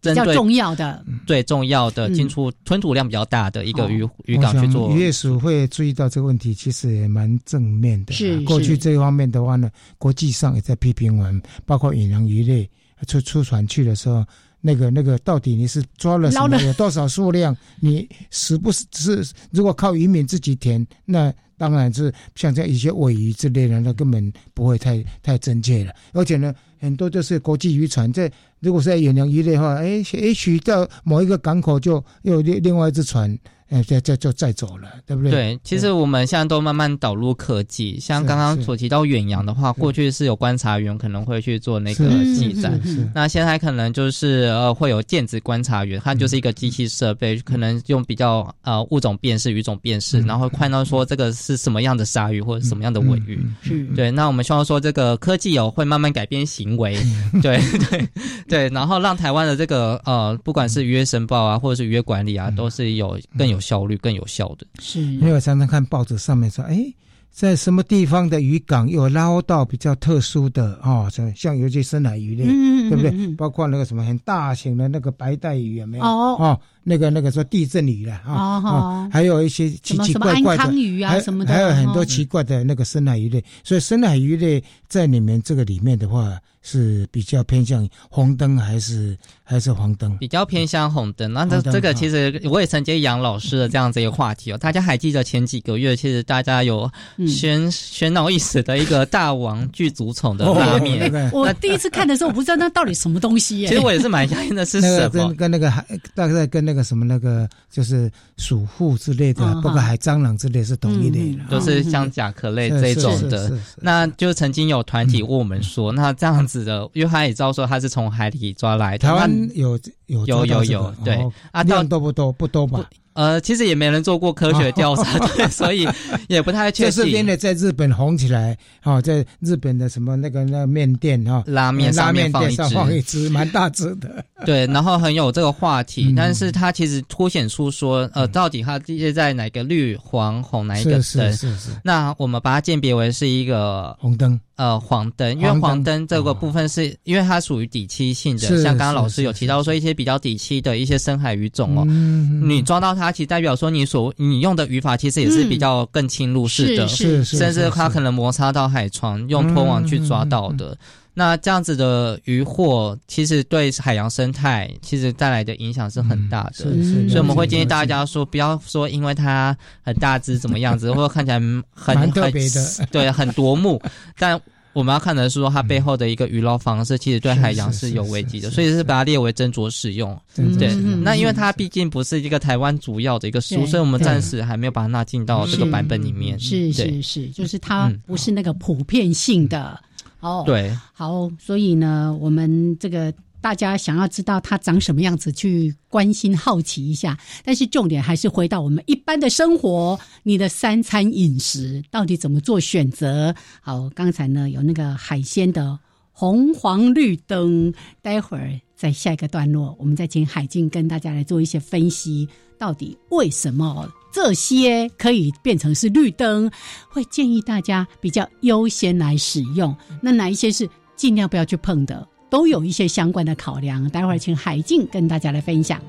针对重要的，对重要的进出吞吐量比较大的一个渔渔港去做。渔业署会注意到这个问题，其实也蛮正面的。是过去这一方面的话呢，国际上也在批评我们，包括远洋渔类出出船去的时候。那个那个，到底你是抓了什么？有多少数量？你是不是是？如果靠渔民自己填，那当然是像这样一些尾鱼之类的，那根本不会太太真切了。而且呢，很多就是国际渔船在，如果是在远洋渔的话，哎，也许到某一个港口就又另另外一只船。哎，就就就再走了，对不对？对，其实我们现在都慢慢导入科技，像刚刚所提到远洋的话，过去是有观察员可能会去做那个记载，那现在可能就是呃会有电子观察员，它就是一个机器设备，可能用比较呃物种辨识、鱼种辨识，然后看到说这个是什么样的鲨鱼或者什么样的尾鱼。对，那我们希望说这个科技有会慢慢改变行为，对对对，然后让台湾的这个呃不管是渔业申报啊，或者是渔业管理啊，都是有更有。有效率更有效的，是因为我常常看报纸上面说，哎，在什么地方的渔港有捞到比较特殊的哦，像像尤其深海鱼类，对不对？包括那个什么很大型的那个白带鱼有没有？哦哦，那个那个说地震鱼了啊，还有一些奇奇怪怪的鱼啊什么的，还有很多奇怪的那个深海鱼类。所以深海鱼类在里面这个里面的话。是比较偏向红灯还是还是黄灯？比较偏向红灯。那这这个其实我也曾接杨老师的这样子一个话题哦。大家还记得前几个月，其实大家有喧喧闹一时的一个大王巨足宠的画面。我第一次看的时候，我不知道那到底什么东西。其实我也是蛮讶异的，是什么？跟跟那个海，大概跟那个什么那个就是鼠户之类的，包括还蟑螂之类是同一类的，都是像甲壳类这种的。那就曾经有团体问我们说，那这样子。是的，因为他也知道说他是从海里抓来的。台湾有有有有有，对啊，量多不多？不多吧。呃，其实也没人做过科学调查，对 所以也不太确定。这是真的在日本红起来，哦，在日本的什么那个那面店哈，拉面拉面店上放一只，蛮大只的。对，然后很有这个话题，但是它其实凸显出说，呃，到底它接在哪个绿、黄、红哪一个灯？是是是。那我们把它鉴别为是一个红灯，呃，黄灯，因为黄灯这个部分是因为它属于底栖性的，像刚刚老师有提到说一些比较底栖的一些深海鱼种哦，你抓到它。其实代表说，你所你用的语法其实也是比较更侵入式的，是是，甚至它可能摩擦到海床，用拖网去抓到的。那这样子的渔获，其实对海洋生态其实带来的影响是很大的。所以我们会建议大家说，不要说因为它很大只怎么样子，或者看起来很很特别的，对，很夺目，但。我们要看的是说它背后的一个渔捞方式，其实对海洋是有危机的，所以是把它列为斟酌使用。对，那因为它毕竟不是一个台湾主要的一个书，所以我们暂时还没有把它纳进到这个版本里面。是是是，就是它不是那个普遍性的哦。对，好，所以呢，我们这个。大家想要知道它长什么样子，去关心好奇一下。但是重点还是回到我们一般的生活，你的三餐饮食到底怎么做选择？好，刚才呢有那个海鲜的红黄绿灯。待会儿在下一个段落，我们再请海静跟大家来做一些分析，到底为什么这些可以变成是绿灯，会建议大家比较优先来使用。那哪一些是尽量不要去碰的，都有一些相关的考量。待会儿请海静跟大家来分享。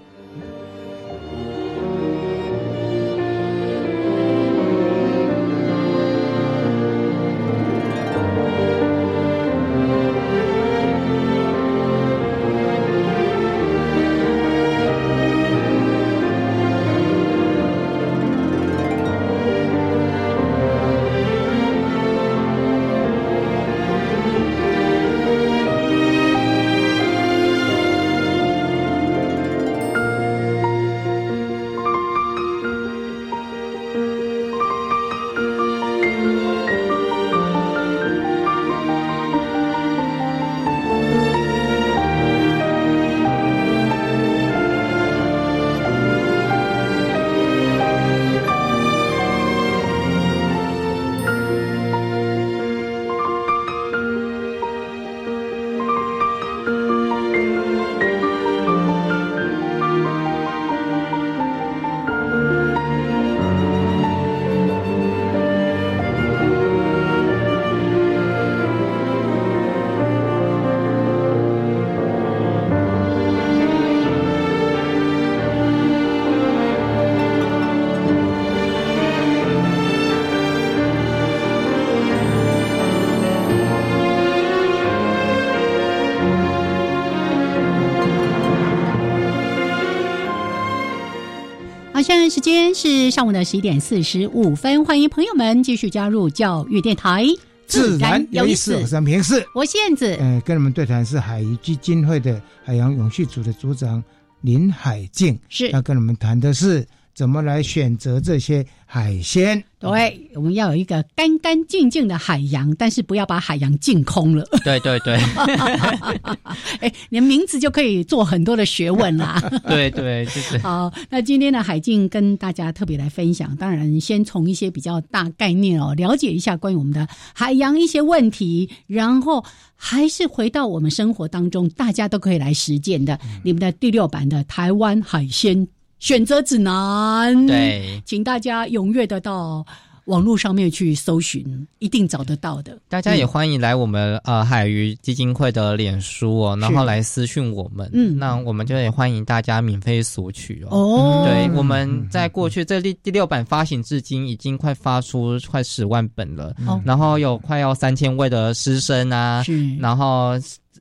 间是上午的十一点四十五分，欢迎朋友们继续加入教育电台，自然有意思。我是平视，我燕子。嗯，跟你们对谈是海鱼基金会的海洋永续组的组长林海静，是要跟你们谈的是怎么来选择这些海鲜。对，我们要有一个干干净净的海洋，但是不要把海洋净空了。对对对，哎，连名字就可以做很多的学问啦。对对，就是好。那今天的海静跟大家特别来分享，当然先从一些比较大概念哦，了解一下关于我们的海洋一些问题，然后还是回到我们生活当中，大家都可以来实践的。你们的第六版的台湾海鲜。选择指南，对，请大家踊跃的到网络上面去搜寻，一定找得到的。大家也欢迎来我们呃海鱼基金会的脸书哦，然后来私讯我们，嗯，那我们就也欢迎大家免费索取哦。哦，对，我们在过去这第第六版发行至今，已经快发出快十万本了，哦，然后有快要三千位的师生啊，然后。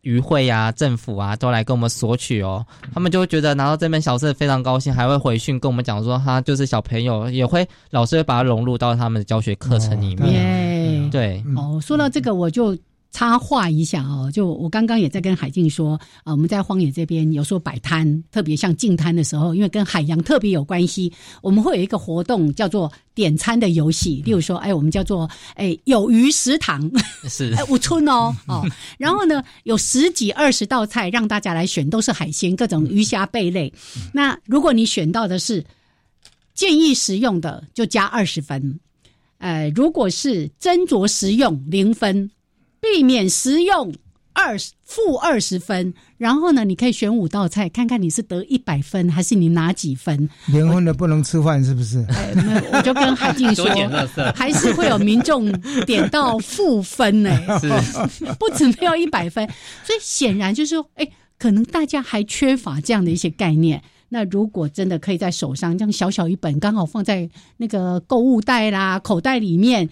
渔会啊，政府啊，都来跟我们索取哦。他们就会觉得拿到这本小册非常高兴，还会回讯跟我们讲说，他就是小朋友也会老师会把它融入到他们的教学课程里面。对，哦，说到这个我就。插话一下哦，就我刚刚也在跟海静说啊，我们在荒野这边有时候摆摊，特别像进摊的时候，因为跟海洋特别有关系，我们会有一个活动叫做点餐的游戏。例如说，哎，我们叫做哎有鱼食堂，是 哎五村哦哦，然后呢有十几二十道菜让大家来选，都是海鲜，各种鱼虾贝类。那如果你选到的是建议食用的，就加二十分；呃，如果是斟酌食用，零分。避免食用二十负二十分，然后呢，你可以选五道菜，看看你是得一百分还是你拿几分。零分的不能吃饭，是不是？我就跟海静说，还是会有民众点到负分呢，不止没有一百分。所以显然就是说，哎，可能大家还缺乏这样的一些概念。那如果真的可以在手上这样小小一本，刚好放在那个购物袋啦、口袋里面。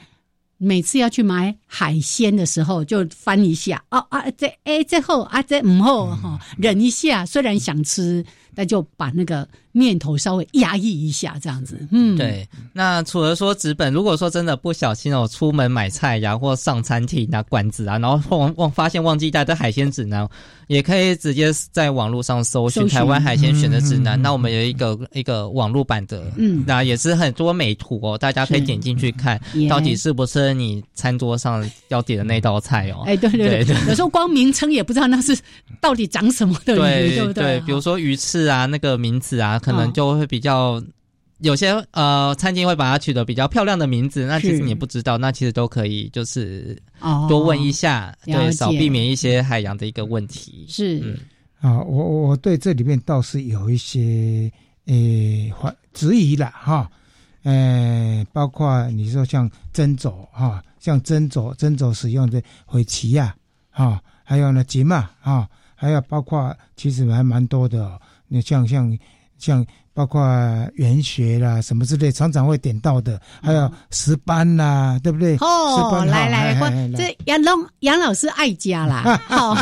每次要去买海鲜的时候，就翻一下哦啊，这哎这后啊这唔后哈，忍一下，虽然想吃，那就把那个。念头稍微压抑一下，这样子，嗯，对。那除了说纸本，如果说真的不小心哦，出门买菜呀，或上餐厅啊、馆子啊，然后忘忘发现忘记带的海鲜指南，也可以直接在网络上搜寻台湾海鲜选择指南。那我们有一个一个网络版的，嗯，那也是很多美图哦，大家可以点进去看，到底是不是你餐桌上要点的那道菜哦？哎，对对对，有时候光名称也不知道那是到底长什么的鱼，对不对？比如说鱼翅啊，那个名字啊。可能就会比较有些呃餐厅会把它取得比较漂亮的名字，那其实你不知道，那其实都可以就是多问一下，对，少避免一些海洋的一个问题。是，啊，我我对这里面倒是有一些诶质疑了哈，诶，包括你说像斟酌哈，像斟酌斟酌使用的回旗呀，哈，还有呢吉嘛啊，还有包括其实还蛮多的，你像像像。包括元学啦，什么之类，常常会点到的，还有石斑啦，对不对？哦，来来，这杨龙杨老师爱家啦，好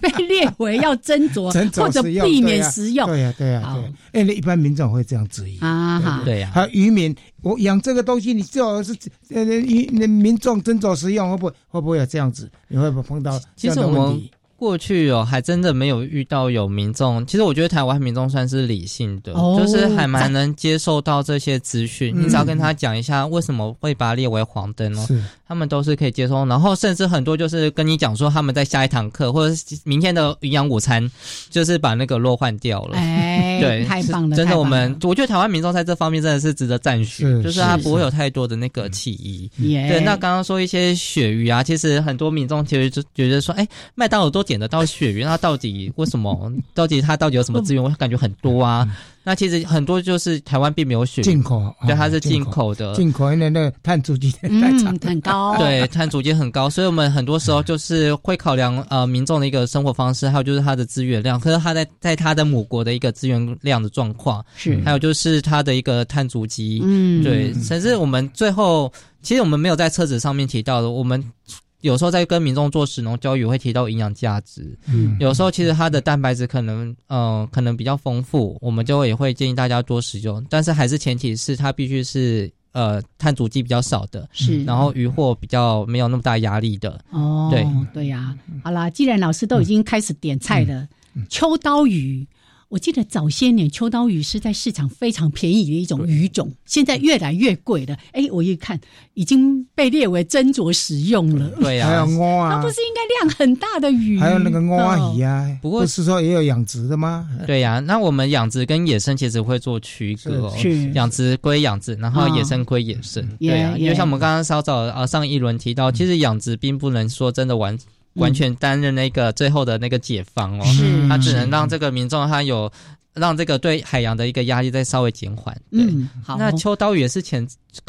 被列为要斟酌 或者避免食用，对呀对呀对。哎，一般民众会这样质疑啊哈，对呀。还有渔民，我养这个东西，你最好是呃渔民众斟酌食用，会不会会不会有这样子？你会不会碰到这样的问题？过去哦，还真的没有遇到有民众。其实我觉得台湾民众算是理性的，就是还蛮能接受到这些资讯。你只要跟他讲一下为什么会把它列为黄灯哦，他们都是可以接受。然后甚至很多就是跟你讲说，他们在下一堂课或者明天的营养午餐，就是把那个肉换掉了。哎，对，太棒了！真的，我们我觉得台湾民众在这方面真的是值得赞许，就是他不会有太多的那个歧义。对，那刚刚说一些鳕鱼啊，其实很多民众其实就觉得说，哎，麦当劳都。点得到血缘，它到底为什么？到底它到底有什么资源？我感觉很多啊。那其实很多就是台湾并没有血进口，对，它是进口的。进口因为那个碳足迹嗯很高，对，碳足迹很高，所以我们很多时候就是会考量呃民众的一个生活方式，还有就是它的资源量，可是它在在它的母国的一个资源量的状况是，还有就是它的一个碳足迹，嗯，对，甚至我们最后其实我们没有在车子上面提到的，我们。有时候在跟民众做食农教育，会提到营养价值。嗯，有时候其实它的蛋白质可能，嗯，可能比较丰富，我们就也会建议大家多食用。但是还是前提是它必须是呃碳足迹比较少的，是，然后渔获比较没有那么大压力的。哦，对对呀。好啦，既然老师都已经开始点菜了，秋刀鱼。我记得早些年秋刀鱼是在市场非常便宜的一种鱼种，现在越来越贵了。哎，我一看已经被列为斟酌使用了。对呀，还有 蚵啊，它不是应该量很大的鱼？还有那个蚵鱼啊，不过是说也有养殖的吗？对呀，那我们养殖跟野生其实会做区隔，是养殖归养殖，然后野生归野生。对啊，就像我们刚刚稍早啊上一轮提到，其实养殖并不能说真的完。完全担任那个最后的那个解放哦，他只能让这个民众他有让这个对海洋的一个压力再稍微减缓。嗯，好。那秋刀鱼也是前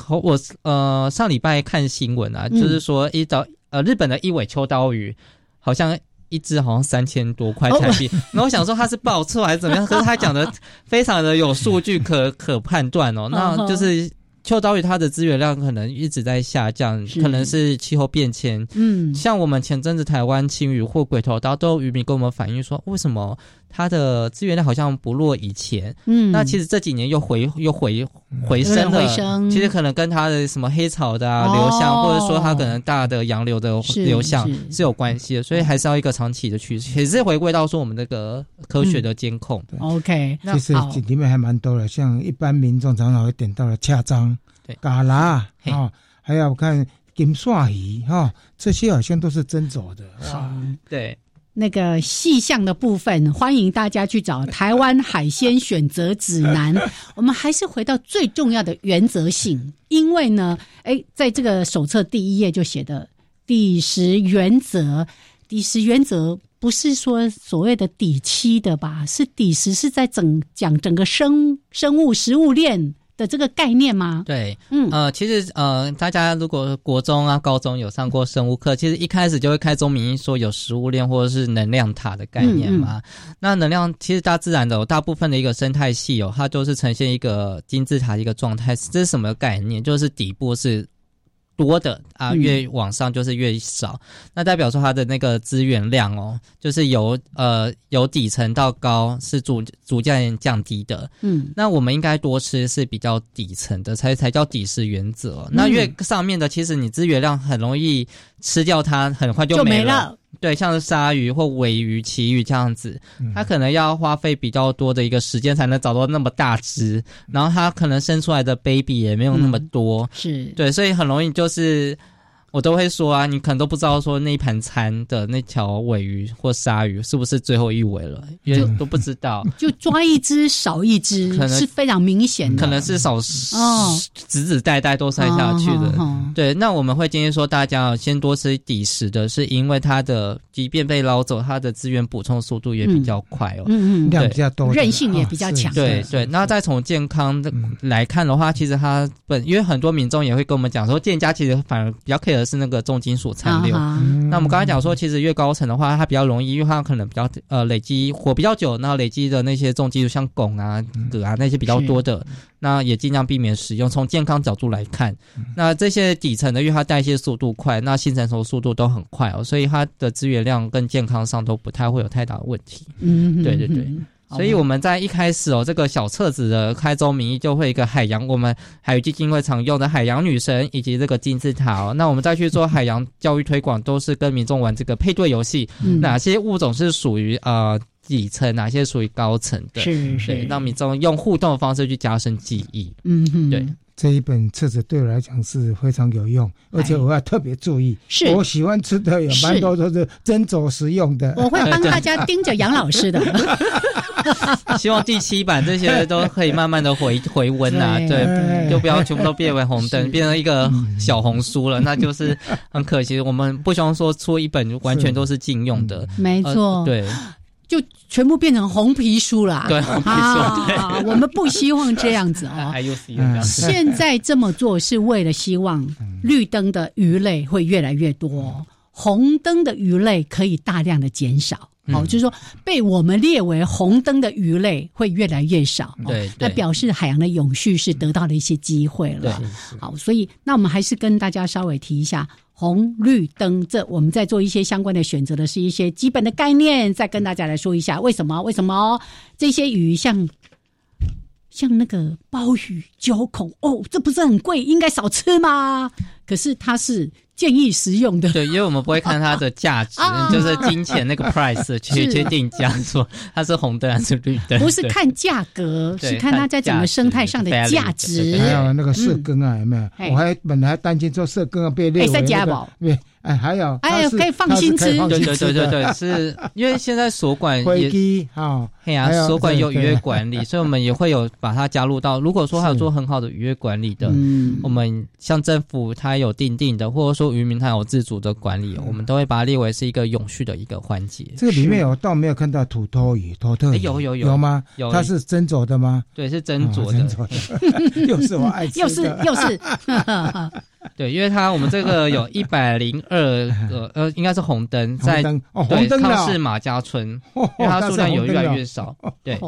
我呃上礼拜看新闻啊，就是说一刀呃日本的一尾秋刀鱼好像一只好像三千多块台币，那我想说它是报错还是怎么样？可是他讲的非常的有数据可可判断哦，那就是。秋刀鱼它的资源量可能一直在下降，可能是气候变迁。嗯，像我们前阵子台湾青鱼或鬼头刀，都有渔民跟我们反映说，为什么？它的资源量好像不落以前，嗯，那其实这几年又回又回回升了，其实可能跟它的什么黑潮的啊流向，或者说它可能大的洋流的流向是有关系的，所以还是要一个长期的趋势，也是回归到说我们那个科学的监控。OK，其实里面还蛮多的，像一般民众常常会点到了恰章、嘎啦啊，还有我看金刷鱼哈，这些好像都是真走的，好，对。那个细项的部分，欢迎大家去找 台湾海鲜选择指南。我们还是回到最重要的原则性，因为呢，哎，在这个手册第一页就写的第十原则，第十原则不是说所谓的底七的吧？是底十是在整讲整个生生物食物链。的这个概念吗？对，嗯，呃，其实呃，大家如果国中啊、高中有上过生物课，其实一开始就会开宗明义说有食物链或者是能量塔的概念嘛。那能量其实大自然的大部分的一个生态系哦，它都是呈现一个金字塔的一个状态。这是什么概念？就是底部是。多的啊，越往上就是越少，那代表说它的那个资源量哦，就是由呃由底层到高是逐逐渐降低的。嗯，那我们应该多吃是比较底层的，才才叫底食原则。那越上面的，其实你资源量很容易吃掉它，很快就没了。对，像是鲨鱼或尾鱼、旗鱼这样子，它可能要花费比较多的一个时间才能找到那么大只，然后它可能生出来的 baby 也没有那么多，是。对，所以很容易就是我都会说啊，你可能都不知道说那一盘餐的那条尾鱼或鲨鱼是不是最后一尾了，因为都不知道。就抓一只少一只，可能是非常明显的，可能是少哦，子子代代都塞下去的。对，那我们会建议说，大家先多吃底食的，是因为它的即便被捞走，它的资源补充速度也比较快哦，嗯嗯，量比较多，韧性也比较强。对对，那再从健康的来看的话，其实它本因为很多民众也会跟我们讲说，店家其实反而比较 care 的是那个重金属残留。那我们刚才讲说，其实越高层的话，它比较容易，因为它可能比较呃累积火比较久，那累积的那些重金属像汞啊、铬啊那些比较多的，那也尽量避免使用。从健康角度来看，那这些底层的，因为它代谢速度快，那新成熟速度都很快哦，所以它的资源量跟健康上都不太会有太大的问题。嗯，对对对。所以我们在一开始哦，这个小册子的开宗明义就会一个海洋，我们海洋基金会常用的海洋女神以及这个金字塔哦。那我们再去做海洋教育推广，都是跟民众玩这个配对游戏，哪些物种是属于呃底层，哪些属于高层的？是是，让民众用互动的方式去加深记忆。嗯哼，对。这一本册子对我来讲是非常有用，而且我要特别注意。是我喜欢吃的有蛮多都是斟酌食用的。我会帮大家盯着杨老师的。希望第七版这些都可以慢慢的回回温啊，对，就不要全部都变为红灯，变成一个小红书了，那就是很可惜。我们不希望说出一本完全都是禁用的，没错，对。就全部变成红皮书了，对，红皮书。我们不希望这样子哦。现在这么做是为了希望绿灯的鱼类会越来越多，红灯的鱼类可以大量的减少。哦，就是说被我们列为红灯的鱼类会越来越少。对，那表示海洋的永续是得到了一些机会了。好，所以那我们还是跟大家稍微提一下。红绿灯，这我们在做一些相关的选择的是一些基本的概念，再跟大家来说一下为什么？为什么这些鱼像像那个鲍鱼、九孔哦，这不是很贵，应该少吃吗？可是它是。建议食用的，对，因为我们不会看它的价值，就是金钱那个 price 去去定价，说它是红灯还是绿灯，不是看价格，是看它在整个生态上的价值。还有那个色根啊，有没有？我还本来担心说色根啊被列为那个，对，哎，还有，哎，可以放心吃，对对对对对，是因为现在所管也 啊，嘿呀，所管有渔业管理，所以我们也会有把它加入到。如果说还有做很好的渔业管理的，我们像政府它有定定的，或者说。渔民他有自主的管理，我们都会把它列为是一个永续的一个环节。这个里面有倒没有看到土托鱼、托特鱼？有有有有吗？有，它是斟酌的吗？对，是斟酌的。又是我爱吃的，又是又是。对，因为它我们这个有一百零二个，呃，应该是红灯在对康氏马家村，因为它数量有越来越少。对，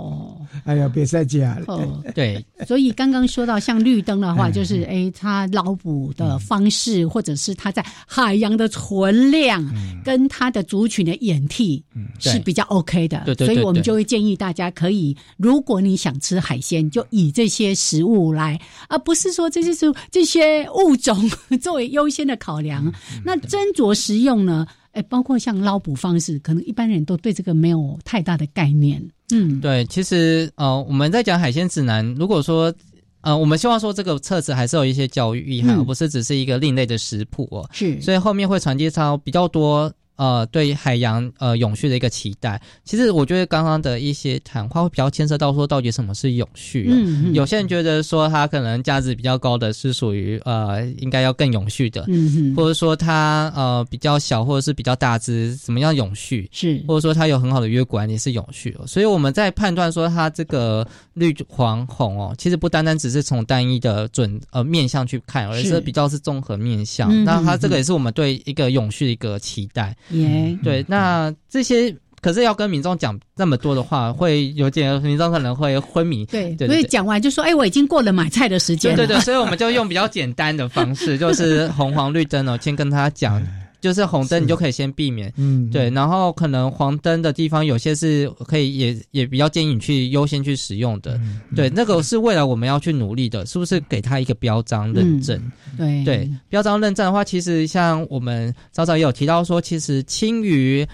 哎呀，别再加了。对，所以刚刚说到像绿灯的话，就是哎，它捞捕的方式，或者是它在海洋的存量，跟它的族群的演替是比较 OK 的。对对所以我们就会建议大家可以，如果你想吃海鲜，就以这些食物来，而不是说这些食物这些物种。作为优先的考量，那斟酌食用呢？哎，包括像捞捕方式，可能一般人都对这个没有太大的概念。嗯，对，其实呃，我们在讲海鲜指南，如果说呃，我们希望说这个册子还是有一些教育意涵，而不是只是一个另类的食谱哦。是，所以后面会传接到比较多。呃，对海洋呃永续的一个期待，其实我觉得刚刚的一些谈话会比较牵涉到说，到底什么是永续？嗯，有些人觉得说它可能价值比较高的是属于呃应该要更永续的，嗯或者说它呃比较小或者是比较大只，怎么样永续？是，或者说它有很好的约管也是永续。所以我们在判断说它这个绿黄红哦，其实不单单只是从单一的准呃面向去看，而是比较是综合面向。那它这个也是我们对一个永续的一个期待。耶，对，那这些可是要跟民众讲那么多的话，会有点民众可能会昏迷。对，所以讲完就说，哎，我已经过了买菜的时间。对对对，所以我们就用比较简单的方式，就是红黄绿灯哦，先跟他讲，就是红灯你就可以先避免，嗯，对，然后可能黄灯的地方有些是可以也也比较建议你去优先去使用的，对，那个是未来我们要去努力的，是不是给他一个标章认证？对。对，标章认证的话，其实像我们早早也有提到说，其实青鱼。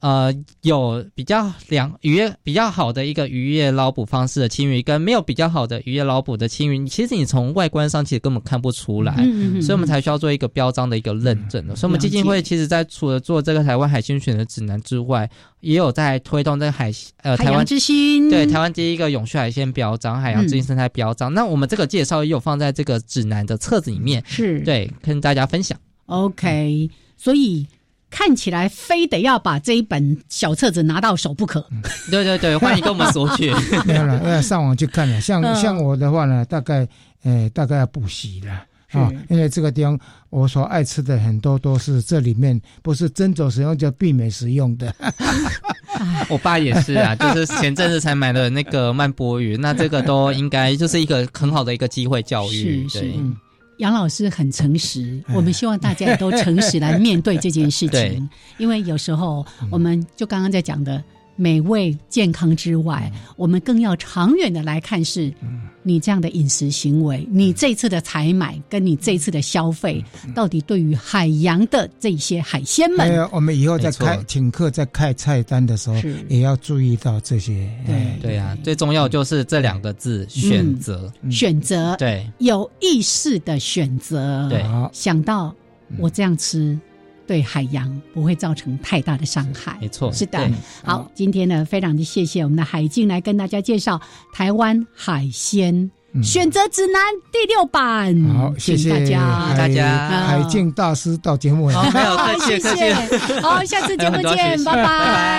呃，有比较良渔业比较好的一个渔业捞捕方式的青鱼，跟没有比较好的渔业捞捕的青鱼，其实你从外观上其实根本看不出来，嗯嗯所以我们才需要做一个标章的一个认证的。所以，我们基金会其实在除了做这个台湾海鲜选择指南之外，也有在推动这个海呃台湾之星对台湾第一个永续海鲜标章、海洋之星生态标章。那我们这个介绍也有放在这个指南的册子里面，是对跟大家分享。OK，所以。看起来非得要把这一本小册子拿到手不可。对对对，欢迎跟我们索取。没有了，要上网去看了。像像我的话呢，大概呃大概要补习了啊，因为这个地方我所爱吃的很多都是这里面不是斟酌使用，就避免使用的。我爸也是啊，就是前阵子才买了那个曼波鱼，那这个都应该就是一个很好的一个机会教育。是是。杨老师很诚实，我们希望大家也都诚实来面对这件事情。因为有时候，我们就刚刚在讲的美味健康之外，我们更要长远的来看，是你这样的饮食行为，你这次的采买跟你这次的消费，到底对于海洋的这些海鲜们，还有我们以后在开请客在开菜单的时候，也要注意到这些。对。对呀，最重要就是这两个字：选择。选择，对，有意识的选择。对，想到我这样吃。对海洋不会造成太大的伤害，没错，是的。好，今天呢，非常的谢谢我们的海静来跟大家介绍台湾海鲜选择指南第六版。好，谢谢。大家，大家。海静大师到节目来，没有客气，谢谢。好，下次节目见，拜拜。